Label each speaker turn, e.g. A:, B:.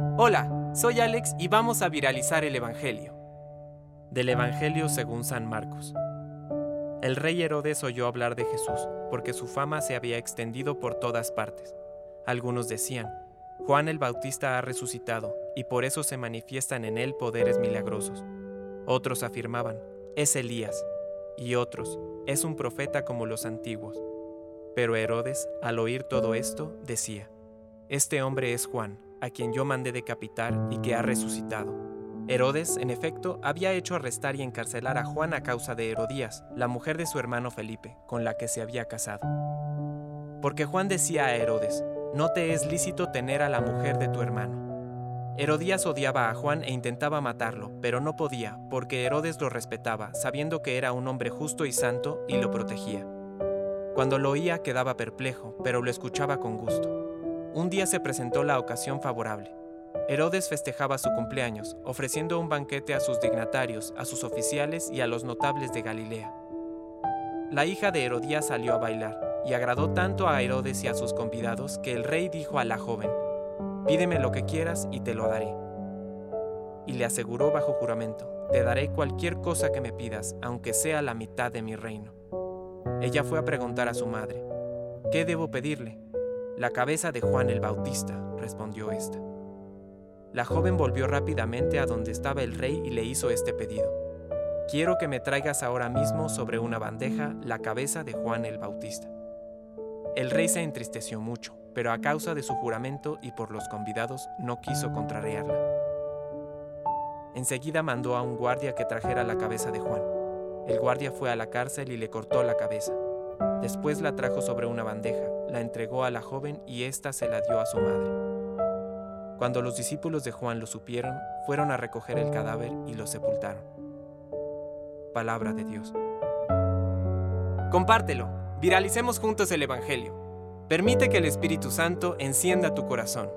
A: Hola, soy Alex y vamos a viralizar el Evangelio.
B: Del Evangelio según San Marcos. El rey Herodes oyó hablar de Jesús, porque su fama se había extendido por todas partes. Algunos decían, Juan el Bautista ha resucitado, y por eso se manifiestan en él poderes milagrosos. Otros afirmaban, es Elías, y otros, es un profeta como los antiguos. Pero Herodes, al oír todo esto, decía, Este hombre es Juan, a quien yo mandé decapitar y que ha resucitado. Herodes, en efecto, había hecho arrestar y encarcelar a Juan a causa de Herodías, la mujer de su hermano Felipe, con la que se había casado. Porque Juan decía a Herodes, no te es lícito tener a la mujer de tu hermano. Herodías odiaba a Juan e intentaba matarlo, pero no podía, porque Herodes lo respetaba, sabiendo que era un hombre justo y santo, y lo protegía. Cuando lo oía quedaba perplejo, pero lo escuchaba con gusto. Un día se presentó la ocasión favorable. Herodes festejaba su cumpleaños, ofreciendo un banquete a sus dignatarios, a sus oficiales y a los notables de Galilea. La hija de Herodías salió a bailar, y agradó tanto a Herodes y a sus convidados que el rey dijo a la joven, Pídeme lo que quieras y te lo daré. Y le aseguró bajo juramento, Te daré cualquier cosa que me pidas, aunque sea la mitad de mi reino. Ella fue a preguntar a su madre, ¿qué debo pedirle? La cabeza de Juan el Bautista, respondió ésta. La joven volvió rápidamente a donde estaba el rey y le hizo este pedido. Quiero que me traigas ahora mismo sobre una bandeja la cabeza de Juan el Bautista. El rey se entristeció mucho, pero a causa de su juramento y por los convidados no quiso contrariarla. Enseguida mandó a un guardia que trajera la cabeza de Juan. El guardia fue a la cárcel y le cortó la cabeza. Después la trajo sobre una bandeja, la entregó a la joven y ésta se la dio a su madre. Cuando los discípulos de Juan lo supieron, fueron a recoger el cadáver y lo sepultaron. Palabra de Dios.
A: Compártelo, viralicemos juntos el Evangelio. Permite que el Espíritu Santo encienda tu corazón.